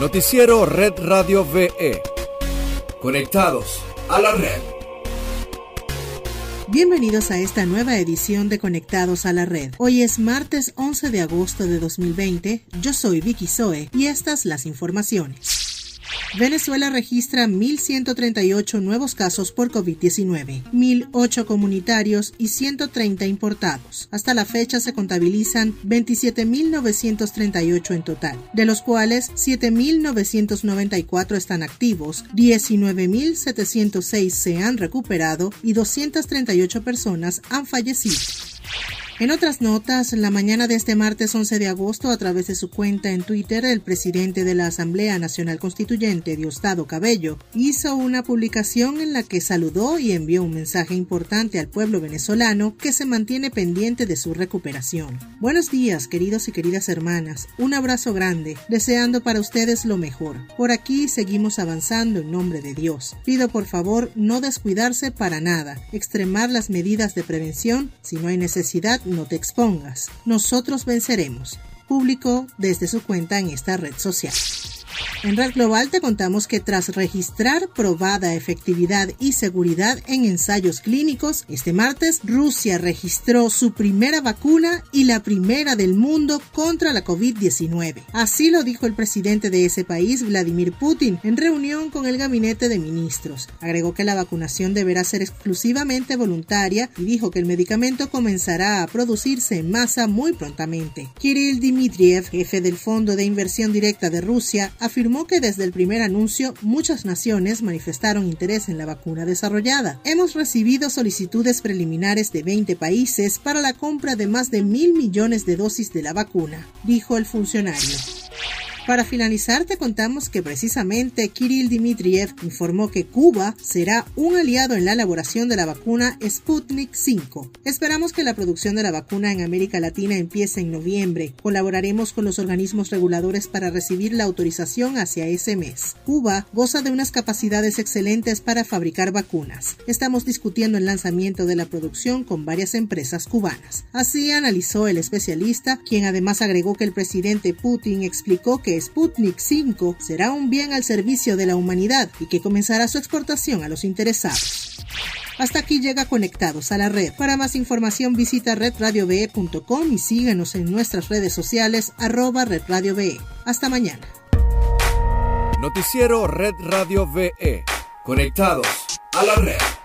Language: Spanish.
Noticiero Red Radio VE. Conectados a la red. Bienvenidos a esta nueva edición de Conectados a la Red. Hoy es martes 11 de agosto de 2020. Yo soy Vicky Zoe y estas las informaciones. Venezuela registra 1.138 nuevos casos por COVID-19, 1.008 comunitarios y 130 importados. Hasta la fecha se contabilizan 27.938 en total, de los cuales 7.994 están activos, 19.706 se han recuperado y 238 personas han fallecido. En otras notas, la mañana de este martes 11 de agosto, a través de su cuenta en Twitter, el presidente de la Asamblea Nacional Constituyente, Diosdado Cabello, hizo una publicación en la que saludó y envió un mensaje importante al pueblo venezolano que se mantiene pendiente de su recuperación. Buenos días, queridos y queridas hermanas. Un abrazo grande, deseando para ustedes lo mejor. Por aquí seguimos avanzando en nombre de Dios. Pido por favor no descuidarse para nada, extremar las medidas de prevención si no hay necesidad no te expongas. Nosotros venceremos. Publicó desde su cuenta en esta red social. En Red Global te contamos que tras registrar probada efectividad y seguridad en ensayos clínicos, este martes Rusia registró su primera vacuna y la primera del mundo contra la COVID-19. Así lo dijo el presidente de ese país, Vladimir Putin, en reunión con el gabinete de ministros. Agregó que la vacunación deberá ser exclusivamente voluntaria y dijo que el medicamento comenzará a producirse en masa muy prontamente. Kirill Dmitriev, jefe del Fondo de Inversión Directa de Rusia, afirmó que desde el primer anuncio muchas naciones manifestaron interés en la vacuna desarrollada. Hemos recibido solicitudes preliminares de 20 países para la compra de más de mil millones de dosis de la vacuna, dijo el funcionario. Para finalizar, te contamos que precisamente Kirill Dmitriev informó que Cuba será un aliado en la elaboración de la vacuna Sputnik 5. Esperamos que la producción de la vacuna en América Latina empiece en noviembre. Colaboraremos con los organismos reguladores para recibir la autorización hacia ese mes. Cuba goza de unas capacidades excelentes para fabricar vacunas. Estamos discutiendo el lanzamiento de la producción con varias empresas cubanas. Así analizó el especialista, quien además agregó que el presidente Putin explicó Sputnik 5 será un bien al servicio de la humanidad y que comenzará su exportación a los interesados. Hasta aquí llega Conectados a la Red. Para más información visita redradiove.com y síguenos en nuestras redes sociales arroba redradiove. Hasta mañana. Noticiero Red Radio VE. Conectados a la red.